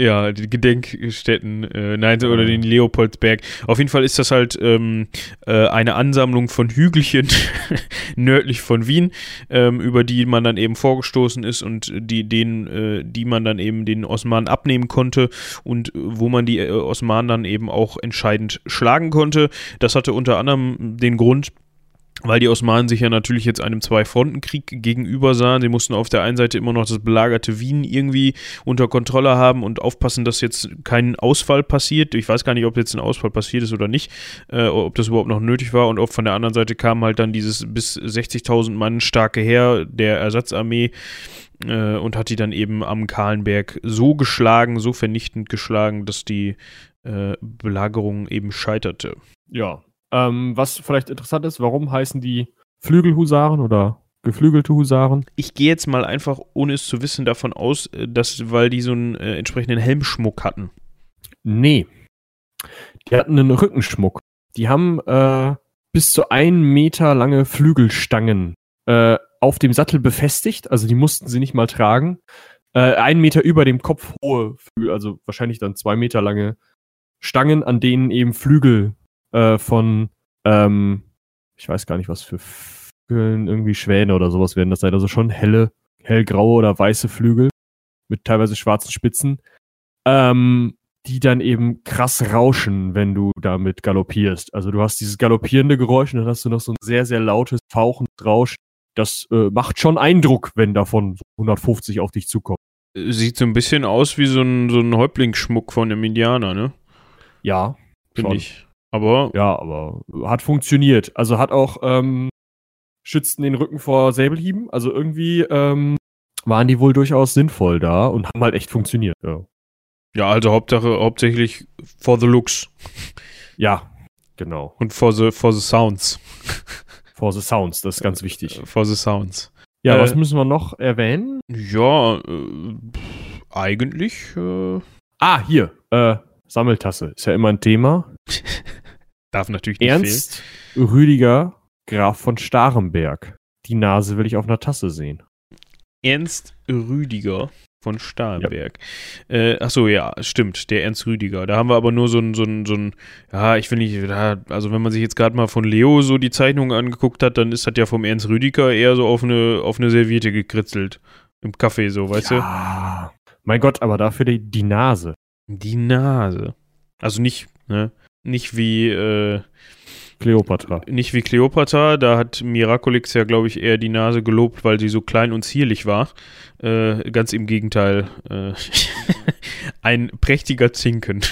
S1: Ja, die Gedenkstätten, äh, nein, oder
S2: Ja.
S1: den Leopoldsberg. Auf jeden Fall ist das halt ähm, äh, eine Ansammlung von Hügelchen nördlich von Wien, ähm, über die man dann eben vorgestoßen ist und die, den, äh, die man dann eben den Osmanen abnehmen konnte und wo man die äh, Osmanen dann eben auch entscheidend schlagen konnte. Das hatte unter anderem den Grund, weil die Osmanen sich ja natürlich jetzt einem Zwei-Fronten-Krieg gegenüber sahen. Sie mussten auf der einen Seite immer noch das belagerte Wien irgendwie unter Kontrolle haben und aufpassen, dass jetzt kein Ausfall passiert. Ich weiß gar nicht, ob jetzt ein Ausfall passiert ist oder nicht, äh, ob das überhaupt noch nötig war. Und auch von der anderen Seite kam halt dann dieses bis 60.000 Mann starke Heer der Ersatzarmee äh, und hat die dann eben am Kahlenberg so geschlagen, so vernichtend geschlagen, dass die äh, Belagerung eben scheiterte.
S2: Ja, ähm, was vielleicht interessant ist, warum heißen die Flügelhusaren oder geflügelte Husaren?
S1: Ich gehe jetzt mal einfach, ohne es zu wissen, davon aus, äh, dass, weil die so einen äh, entsprechenden Helmschmuck hatten.
S2: Nee. Die hatten einen Rückenschmuck. Die haben äh, bis zu einen Meter lange Flügelstangen äh, auf dem Sattel befestigt. Also die mussten sie nicht mal tragen. Äh, einen Meter über dem Kopf hohe Flügel, also wahrscheinlich dann zwei Meter lange Stangen, an denen eben Flügel äh, von, ähm, ich weiß gar nicht, was für Vögeln, irgendwie Schwäne oder sowas werden das sein. Also schon helle, hellgraue oder weiße Flügel mit teilweise schwarzen Spitzen, ähm, die dann eben krass rauschen, wenn du damit galoppierst. Also du hast dieses galoppierende Geräusch und dann hast du noch so ein sehr, sehr lautes, fauchendes Rauschen. Das äh, macht schon Eindruck, wenn davon 150 auf dich zukommt.
S1: Sieht so ein bisschen aus wie so ein, so ein Häuptlingsschmuck von einem Indianer, ne?
S2: Ja,
S1: Finde ich. Aber
S2: Ja, aber hat funktioniert. Also hat auch ähm, schützten den Rücken vor Säbelhieben. Also irgendwie ähm, waren die wohl durchaus sinnvoll da und haben halt echt funktioniert. Ja,
S1: ja, also Hauptsache, hauptsächlich for the looks
S2: ja genau.
S1: und for the, for the sounds.
S2: For the Sounds, das ist ganz wichtig.
S1: For the sounds.
S2: Ja,
S1: äh,
S2: was müssen wir noch erwähnen?
S1: Ja, äh, eigentlich äh,
S2: Ah, hier. Äh, Sammeltasse. Ist ja immer ein Thema.
S1: darf natürlich nicht
S2: Ernst Rüdiger Graf von Starenberg. Die Nase will ich auf einer Tasse sehen.
S1: fehlen. Ernst Rüdiger von Starnberg. Äh, ach so, ja, stimmt, der Ernst Rüdiger. Da haben wir aber nur so ein, so ein, so ein ja, ich will nicht, also wenn man sich jetzt gerade mal von Leo so die Zeichnungen angeguckt hat, dann ist das ja vom Ernst Rüdiger eher so auf eine, auf eine Serviette gekritzelt. Im Kaffee so, weißt
S2: ja. Mein Gott, aber dafür die, die Nase.
S1: du? Die Nase. Also nicht, ne? Nicht wie, äh,
S2: Kleopatra.
S1: nicht wie Cleopatra, da hat Miraculix ja, glaube ich, eher die Nase gelobt, weil sie so klein und zierlich war. Äh, ganz im Gegenteil. Äh, ein prächtiger Zinken.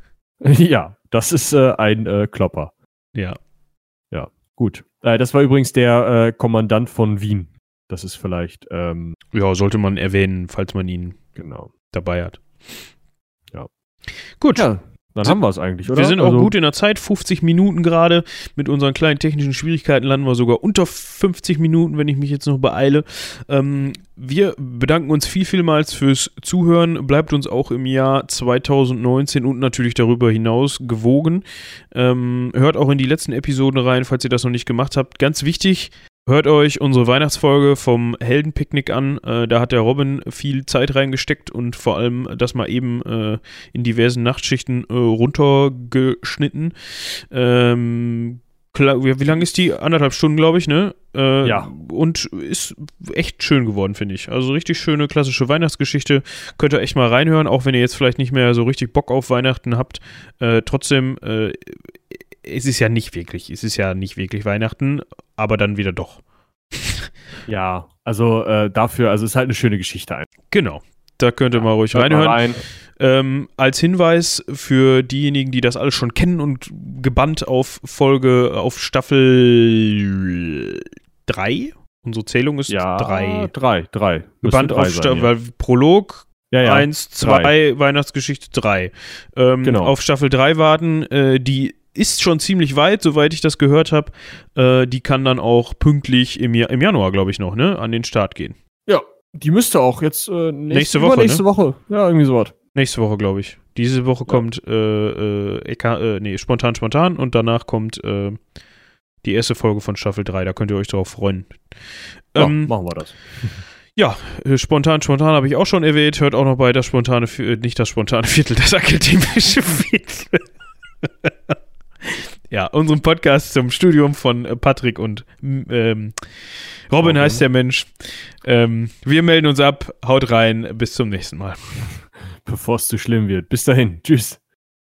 S2: ja, das ist äh, ein äh, Klopper.
S1: Ja.
S2: Gut. Äh, das war übrigens der äh, Kommandant von Wien. Das ist vielleicht, ähm,
S1: Ja, sollte man erwähnen, falls man ihn
S2: genau.
S1: dabei hat.
S2: Ja.
S1: Gut.
S2: Ja, dann
S1: Sind-
S2: haben wir es eigentlich, oder?
S1: Wir sind auch
S2: Also,
S1: gut in der Zeit, 50 Minuten gerade. Mit unseren kleinen technischen Schwierigkeiten landen wir sogar unter 50 Minuten, wenn ich mich jetzt noch beeile. Ähm, wir bedanken uns viel, vielmals fürs Zuhören. Bleibt uns auch im Jahr 2019 und natürlich darüber hinaus gewogen. Ähm, hört auch in die letzten Episoden rein, falls ihr das noch nicht gemacht habt. Ganz wichtig, Hört euch unsere Weihnachtsfolge vom Heldenpicknick an. Äh, da hat der Robin viel Zeit reingesteckt und vor allem das mal eben äh, in diversen Nachtschichten äh, runtergeschnitten. Ähm, klar, wie, wie lang ist die? Anderthalb Stunden, glaube ich, ne? Äh,
S2: Ja.
S1: Und ist echt schön geworden, finde ich. Also richtig schöne klassische Weihnachtsgeschichte. Könnt ihr echt mal reinhören, auch wenn ihr jetzt vielleicht nicht mehr so richtig Bock auf Weihnachten habt. Äh, trotzdem, äh, es ist ja nicht wirklich, es ist ja nicht wirklich Weihnachten, aber dann wieder doch.
S2: Ja, also äh, dafür, also ist halt eine schöne Geschichte einfach.
S1: Genau. Da könnt ihr mal ruhig
S2: Hört mal
S1: reinhören.
S2: rein.
S1: Ähm, als Hinweis für diejenigen, die das alles schon kennen und gebannt auf Folge, auf Staffel 3. Unsere Zählung ist
S2: Ja,
S1: 3.
S2: Drei, drei.
S1: Gebannt
S2: Müsste
S1: auf Staffel, Prolog
S2: ja, ja.
S1: 1, 2, Weihnachtsgeschichte 3. Ähm,
S2: Genau.
S1: Auf Staffel 3 warten, äh, die ist schon ziemlich weit, soweit ich das gehört habe. Äh, die kann dann auch pünktlich im, Ja- im Januar, glaube ich, noch, ne, an den Start gehen.
S2: Ja, die müsste auch jetzt äh, nächste,
S1: Nächste Woche, ne?
S2: Nächste Woche. Ja, irgendwie sowas.
S1: Nächste Woche, glaube ich. Diese Woche kommt äh, äh, äh, nee, spontan, spontan und danach kommt äh, die erste Folge von Staffel 3. Da könnt ihr euch drauf freuen.
S2: Ja,
S1: Ähm,
S2: machen wir das.
S1: äh, spontan, spontan habe ich auch schon erwähnt. Hört auch noch bei das spontane, nicht das spontane Viertel, das akademische Viertel. ja, unserem Podcast zum Studium von äh, Patrick und ähm, Robin
S2: Robin.
S1: heißt der Mensch. Ähm, wir melden uns ab. Haut rein. Bis zum nächsten Mal.
S2: Bevor es zu schlimm wird. Bis dahin. Tschüss.